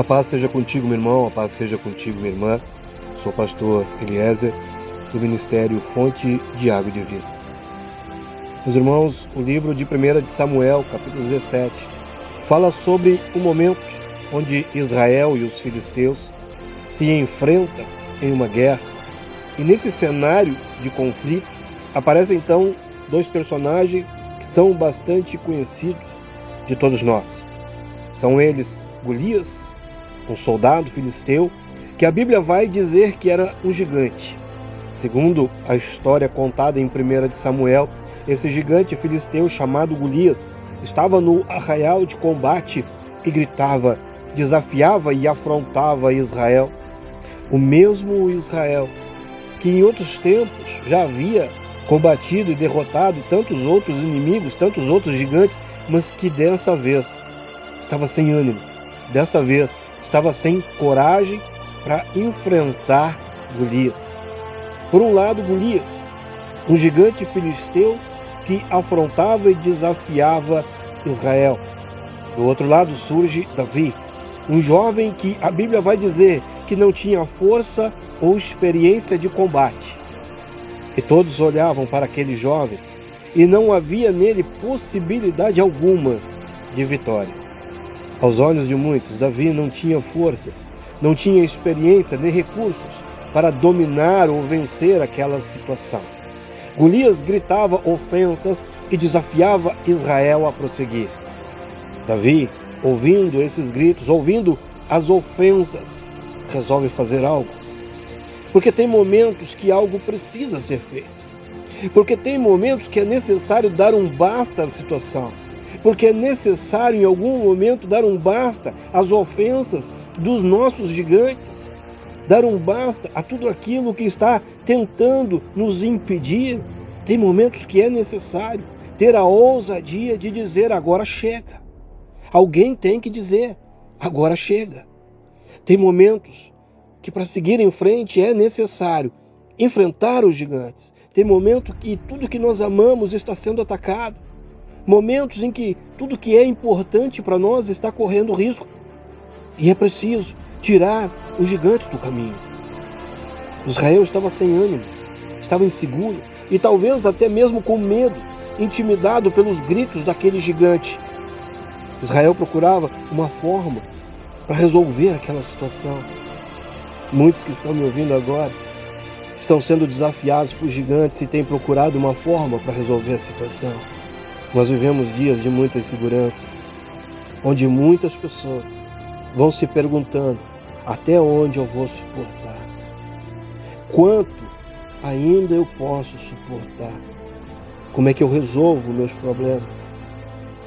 A paz seja contigo, meu irmão, a paz seja contigo, minha irmã. Sou o pastor Eliezer, do Ministério Fonte de Água de Vida. Meus irmãos, o livro de 1 de Samuel, capítulo 17, fala sobre o momento onde Israel e os filisteus se enfrentam em uma guerra. E nesse cenário de conflito aparecem então dois personagens que são bastante conhecidos de todos nós. São eles Golias um soldado filisteu que a Bíblia vai dizer que era um gigante. Segundo a história contada em 1 de Samuel, esse gigante filisteu chamado Golias estava no arraial de combate e gritava, desafiava e afrontava Israel. O mesmo Israel que em outros tempos já havia combatido e derrotado tantos outros inimigos, tantos outros gigantes, mas que dessa vez estava sem ânimo. Desta vez estava sem coragem para enfrentar Golias. Por um lado, Golias, um gigante filisteu que afrontava e desafiava Israel. Do outro lado surge Davi, um jovem que a Bíblia vai dizer que não tinha força ou experiência de combate. E todos olhavam para aquele jovem e não havia nele possibilidade alguma de vitória. Aos olhos de muitos, Davi não tinha forças, não tinha experiência nem recursos para dominar ou vencer aquela situação. Golias gritava ofensas e desafiava Israel a prosseguir. Davi, ouvindo esses gritos, ouvindo as ofensas, resolve fazer algo. Porque tem momentos que algo precisa ser feito. Porque tem momentos que é necessário dar um basta à situação porque é necessário em algum momento dar um basta às ofensas dos nossos gigantes, dar um basta a tudo aquilo que está tentando nos impedir. Tem momentos que é necessário ter a ousadia de dizer agora chega. Alguém tem que dizer agora chega. Tem momentos que para seguir em frente é necessário enfrentar os gigantes. Tem momento que tudo que nós amamos está sendo atacado momentos em que tudo que é importante para nós está correndo risco. E é preciso tirar os gigantes do caminho. Israel estava sem ânimo, estava inseguro e talvez até mesmo com medo, intimidado pelos gritos daquele gigante. Israel procurava uma forma para resolver aquela situação. Muitos que estão me ouvindo agora estão sendo desafiados por gigantes e têm procurado uma forma para resolver a situação. Nós vivemos dias de muita insegurança, onde muitas pessoas vão se perguntando até onde eu vou suportar, quanto ainda eu posso suportar, como é que eu resolvo meus problemas.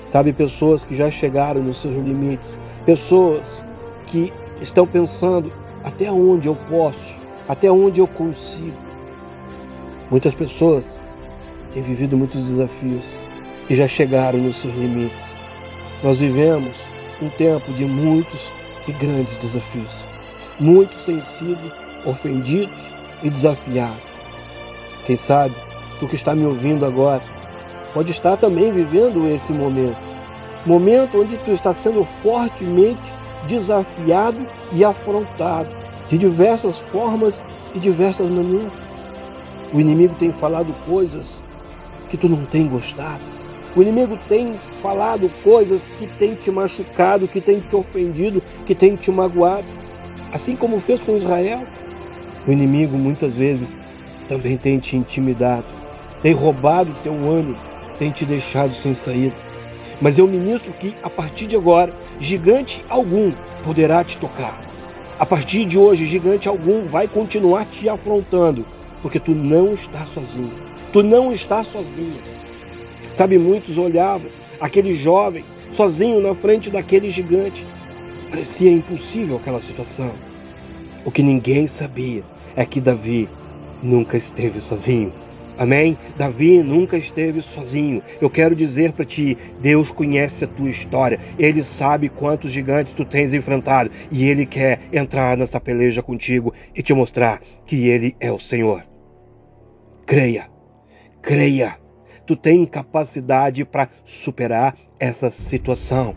Sabe, pessoas que já chegaram nos seus limites, pessoas que estão pensando até onde eu posso, até onde eu consigo. Muitas pessoas têm vivido muitos desafios e já chegaram nos seus limites. Nós vivemos um tempo de muitos e grandes desafios. Muitos têm sido ofendidos e desafiados. Quem sabe, tu que está me ouvindo agora, pode estar também vivendo esse momento. Momento onde tu está sendo fortemente desafiado e afrontado de diversas formas e diversas maneiras. O inimigo tem falado coisas que tu não tem gostado. O inimigo tem falado coisas que tem te machucado, que tem te ofendido, que tem te magoado. Assim como fez com Israel. O inimigo muitas vezes também tem te intimidado, tem roubado teu ânimo, tem te deixado sem saída. Mas eu ministro que a partir de agora, gigante algum poderá te tocar. A partir de hoje, gigante algum vai continuar te afrontando, porque tu não está sozinho. Tu não está sozinho. Sabe, muitos olhavam aquele jovem sozinho na frente daquele gigante. Parecia impossível aquela situação. O que ninguém sabia é que Davi nunca esteve sozinho. Amém? Davi nunca esteve sozinho. Eu quero dizer para ti: Deus conhece a tua história. Ele sabe quantos gigantes tu tens enfrentado. E Ele quer entrar nessa peleja contigo e te mostrar que Ele é o Senhor. Creia, creia. Tu tem capacidade para superar essa situação.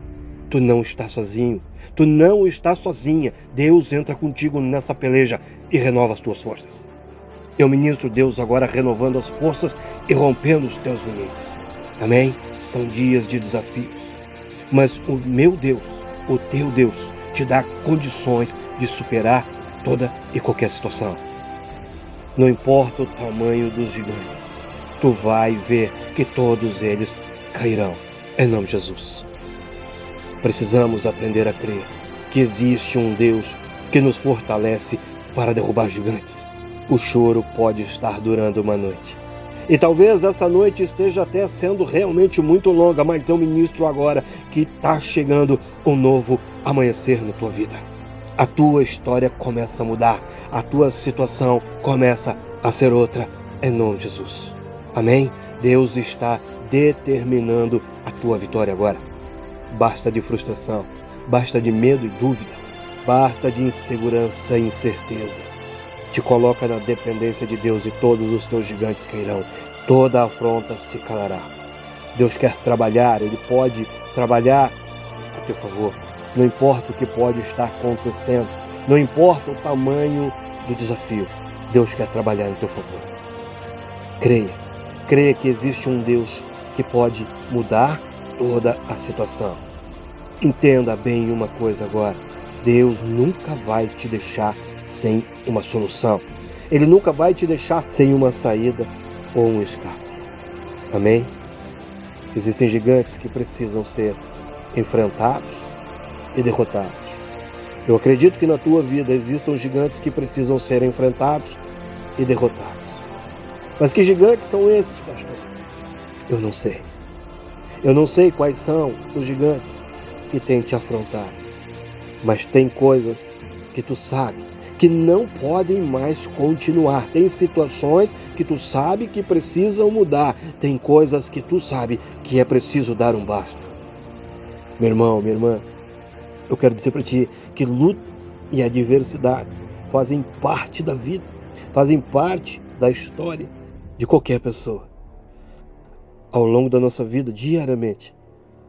Tu não está sozinho. Tu não está sozinha. Deus entra contigo nessa peleja e renova as tuas forças. Eu ministro Deus agora renovando as forças e rompendo os teus limites. Amém? São dias de desafios. Mas o meu Deus, o teu Deus, te dá condições de superar toda e qualquer situação. Não importa o tamanho dos gigantes, tu vai ver que todos eles cairão. Em nome de Jesus. Precisamos aprender a crer que existe um Deus que nos fortalece para derrubar gigantes. O choro pode estar durando uma noite. E talvez essa noite esteja até sendo realmente muito longa, mas eu ministro agora que está chegando um novo amanhecer na tua vida. A tua história começa a mudar, a tua situação começa a ser outra, em nome de Jesus. Amém? Deus está determinando a tua vitória agora. Basta de frustração, basta de medo e dúvida, basta de insegurança e incerteza. Te coloca na dependência de Deus e todos os teus gigantes cairão, toda afronta se calará. Deus quer trabalhar, Ele pode trabalhar a teu favor. Não importa o que pode estar acontecendo, não importa o tamanho do desafio, Deus quer trabalhar em teu favor. Creia, creia que existe um Deus que pode mudar toda a situação. Entenda bem uma coisa agora: Deus nunca vai te deixar sem uma solução. Ele nunca vai te deixar sem uma saída ou um escape. Amém? Existem gigantes que precisam ser enfrentados e derrotados. Eu acredito que na tua vida existam gigantes que precisam ser enfrentados e derrotados. Mas que gigantes são esses, pastor? Eu não sei. Eu não sei quais são os gigantes que têm te afrontado. Mas tem coisas que tu sabe que não podem mais continuar. Tem situações que tu sabe que precisam mudar. Tem coisas que tu sabe que é preciso dar um basta. Meu irmão, minha irmã, eu quero dizer para ti que lutas e adversidades fazem parte da vida, fazem parte da história de qualquer pessoa. Ao longo da nossa vida, diariamente,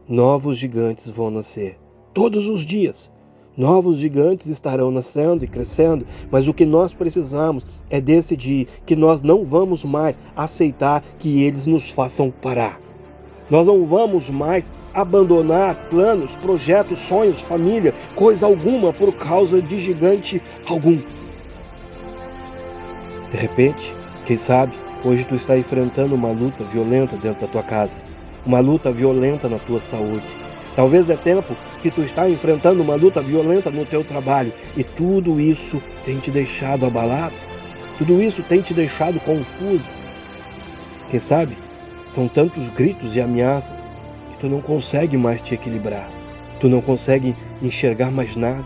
novos gigantes vão nascer. Todos os dias, novos gigantes estarão nascendo e crescendo, mas o que nós precisamos é decidir que nós não vamos mais aceitar que eles nos façam parar. Nós não vamos mais abandonar planos, projetos, sonhos, família, coisa alguma por causa de gigante algum. De repente, quem sabe, hoje tu está enfrentando uma luta violenta dentro da tua casa, uma luta violenta na tua saúde. Talvez é tempo que tu está enfrentando uma luta violenta no teu trabalho e tudo isso tem te deixado abalado, tudo isso tem te deixado confusa. Quem sabe são tantos gritos e ameaças que tu não consegue mais te equilibrar. Tu não consegue enxergar mais nada.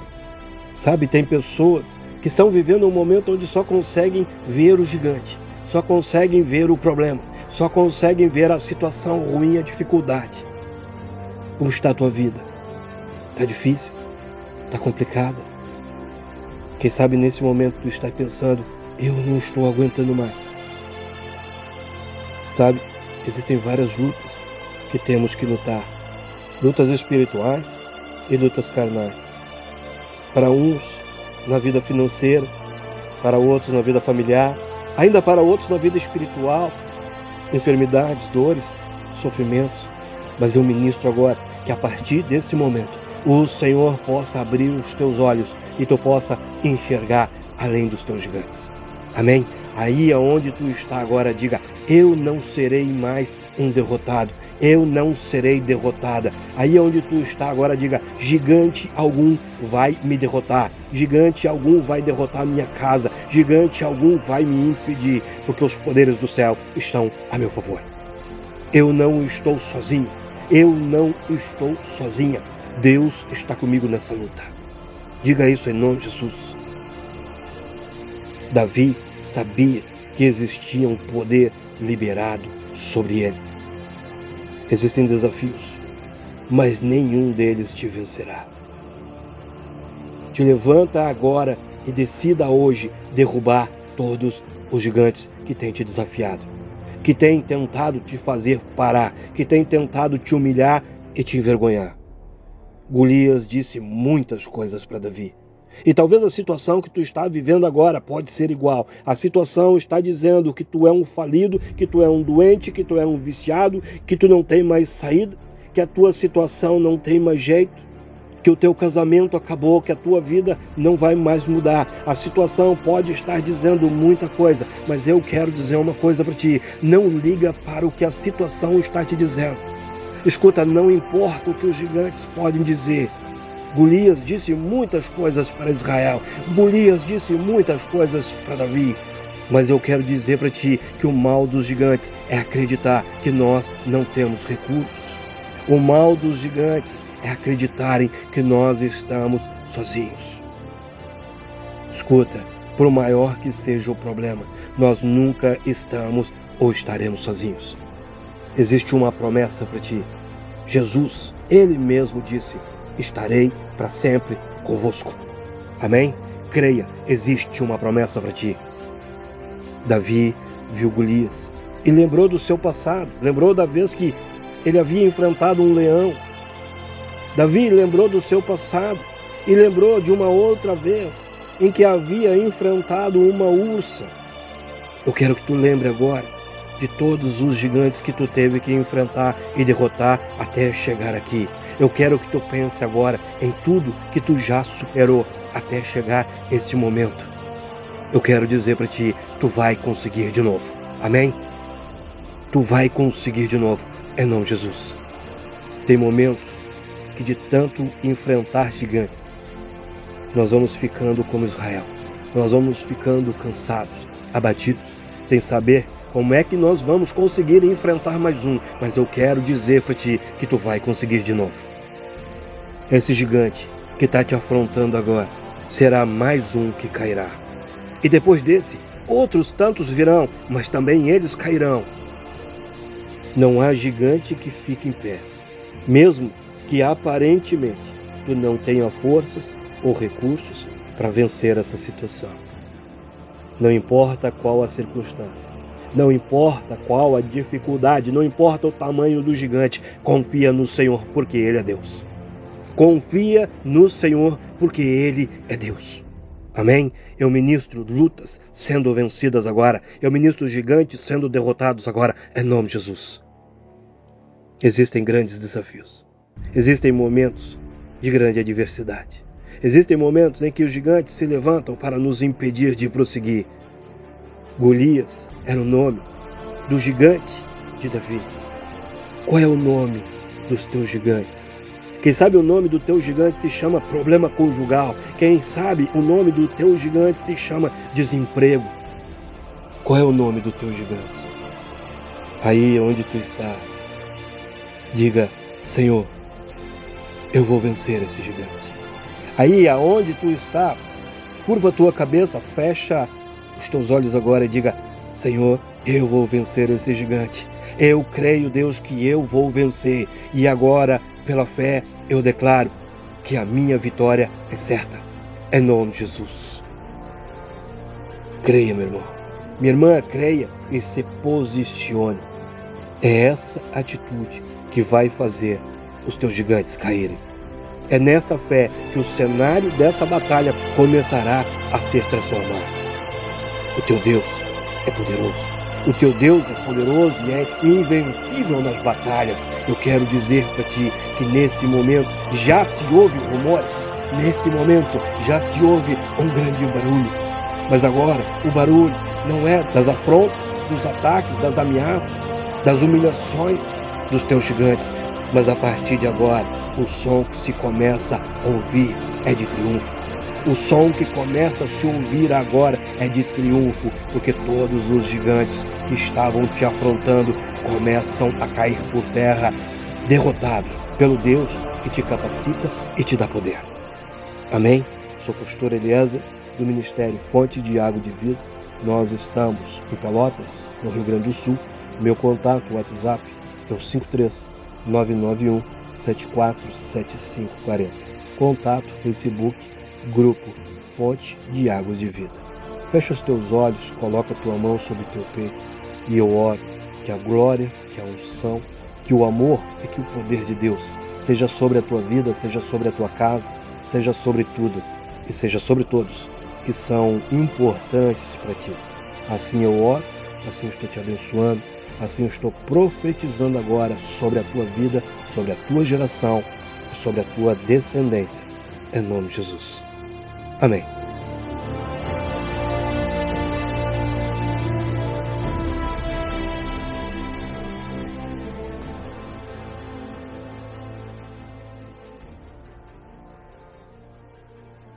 Sabe, tem pessoas que estão vivendo um momento onde só conseguem ver o gigante, só conseguem ver o problema, só conseguem ver a situação ruim, a dificuldade. Como está a tua vida? Está difícil? Está complicada? Quem sabe nesse momento tu está pensando, eu não estou aguentando mais. Sabe, existem várias lutas que temos que lutar. Lutas espirituais e lutas carnais. Para uns, na vida financeira, para outros, na vida familiar, ainda para outros, na vida espiritual, enfermidades, dores, sofrimentos. Mas eu ministro agora que a partir desse momento o Senhor possa abrir os teus olhos e tu possa enxergar além dos teus gigantes. Amém? Aí aonde tu está agora, diga: Eu não serei mais um derrotado. Eu não serei derrotada. Aí onde tu está agora, diga: Gigante algum vai me derrotar. Gigante algum vai derrotar minha casa. Gigante algum vai me impedir, porque os poderes do céu estão a meu favor. Eu não estou sozinho. Eu não estou sozinha. Deus está comigo nessa luta. Diga isso em nome de Jesus. Davi sabia que existia um poder liberado sobre ele. Existem desafios, mas nenhum deles te vencerá. Te levanta agora e decida hoje derrubar todos os gigantes que têm te desafiado, que têm tentado te fazer parar, que têm tentado te humilhar e te envergonhar. Golias disse muitas coisas para Davi. E talvez a situação que tu está vivendo agora pode ser igual. A situação está dizendo que tu é um falido, que tu é um doente, que tu é um viciado, que tu não tem mais saída, que a tua situação não tem mais jeito, que o teu casamento acabou, que a tua vida não vai mais mudar. A situação pode estar dizendo muita coisa, mas eu quero dizer uma coisa para ti: não liga para o que a situação está te dizendo. Escuta, não importa o que os gigantes podem dizer. Golias disse muitas coisas para Israel. Golias disse muitas coisas para Davi. Mas eu quero dizer para ti que o mal dos gigantes é acreditar que nós não temos recursos. O mal dos gigantes é acreditarem que nós estamos sozinhos. Escuta, por maior que seja o problema, nós nunca estamos ou estaremos sozinhos. Existe uma promessa para ti. Jesus, ele mesmo disse: Estarei para sempre convosco. Amém? Creia, existe uma promessa para ti. Davi viu Golias e lembrou do seu passado, lembrou da vez que ele havia enfrentado um leão Davi lembrou do seu passado e lembrou de uma outra vez em que havia enfrentado uma ursa. Eu quero que tu lembre agora de todos os gigantes que tu teve que enfrentar e derrotar até chegar aqui. Eu quero que tu pense agora em tudo que tu já superou até chegar esse momento. Eu quero dizer para ti, tu vai conseguir de novo. Amém? Tu vai conseguir de novo. É não, Jesus. Tem momentos que de tanto enfrentar gigantes, nós vamos ficando como Israel. Nós vamos ficando cansados, abatidos, sem saber como é que nós vamos conseguir enfrentar mais um. Mas eu quero dizer para ti que tu vai conseguir de novo. Esse gigante que está te afrontando agora será mais um que cairá. E depois desse, outros tantos virão, mas também eles cairão. Não há gigante que fique em pé, mesmo que aparentemente tu não tenha forças ou recursos para vencer essa situação. Não importa qual a circunstância, não importa qual a dificuldade, não importa o tamanho do gigante, confia no Senhor, porque Ele é Deus. Confia no Senhor, porque Ele é Deus. Amém? Eu ministro lutas sendo vencidas agora. Eu ministro gigantes sendo derrotados agora. Em nome de Jesus. Existem grandes desafios. Existem momentos de grande adversidade. Existem momentos em que os gigantes se levantam para nos impedir de prosseguir. Golias era o nome do gigante de Davi. Qual é o nome dos teus gigantes? Quem sabe o nome do teu gigante se chama problema conjugal. Quem sabe o nome do teu gigante se chama desemprego. Qual é o nome do teu gigante? Aí onde tu está, diga: Senhor, eu vou vencer esse gigante. Aí, aonde tu está, curva a tua cabeça, fecha os teus olhos agora e diga: Senhor, eu vou vencer esse gigante. Eu creio, Deus, que eu vou vencer. E agora, pela fé, eu declaro que a minha vitória é certa. Em nome de Jesus. Creia, meu irmão. Minha irmã, creia e se posicione. É essa atitude que vai fazer os teus gigantes caírem. É nessa fé que o cenário dessa batalha começará a ser transformado. O teu Deus é poderoso. O teu Deus é poderoso e é invencível nas batalhas. Eu quero dizer para ti que nesse momento já se ouve rumores, nesse momento já se ouve um grande barulho. Mas agora o barulho não é das afrontas, dos ataques, das ameaças, das humilhações dos teus gigantes, mas a partir de agora, o som que se começa a ouvir é de triunfo. O som que começa a se ouvir agora é de triunfo, porque todos os gigantes que estavam te afrontando começam a cair por terra, derrotados pelo Deus que te capacita e te dá poder. Amém? Sou pastor Eliezer do Ministério Fonte de Água de Vida. Nós estamos em Pelotas, no Rio Grande do Sul. Meu contato WhatsApp é o 53 991 747540. Contato Facebook Grupo Fonte de Águas de Vida. Fecha os teus olhos, coloca a tua mão sobre teu peito e eu oro que a glória, que a unção, que o amor e que o poder de Deus seja sobre a tua vida, seja sobre a tua casa, seja sobre tudo e seja sobre todos que são importantes para ti. Assim eu oro, assim eu estou te abençoando, assim eu estou profetizando agora sobre a tua vida, sobre a tua geração e sobre a tua descendência. Em nome de Jesus. Amém.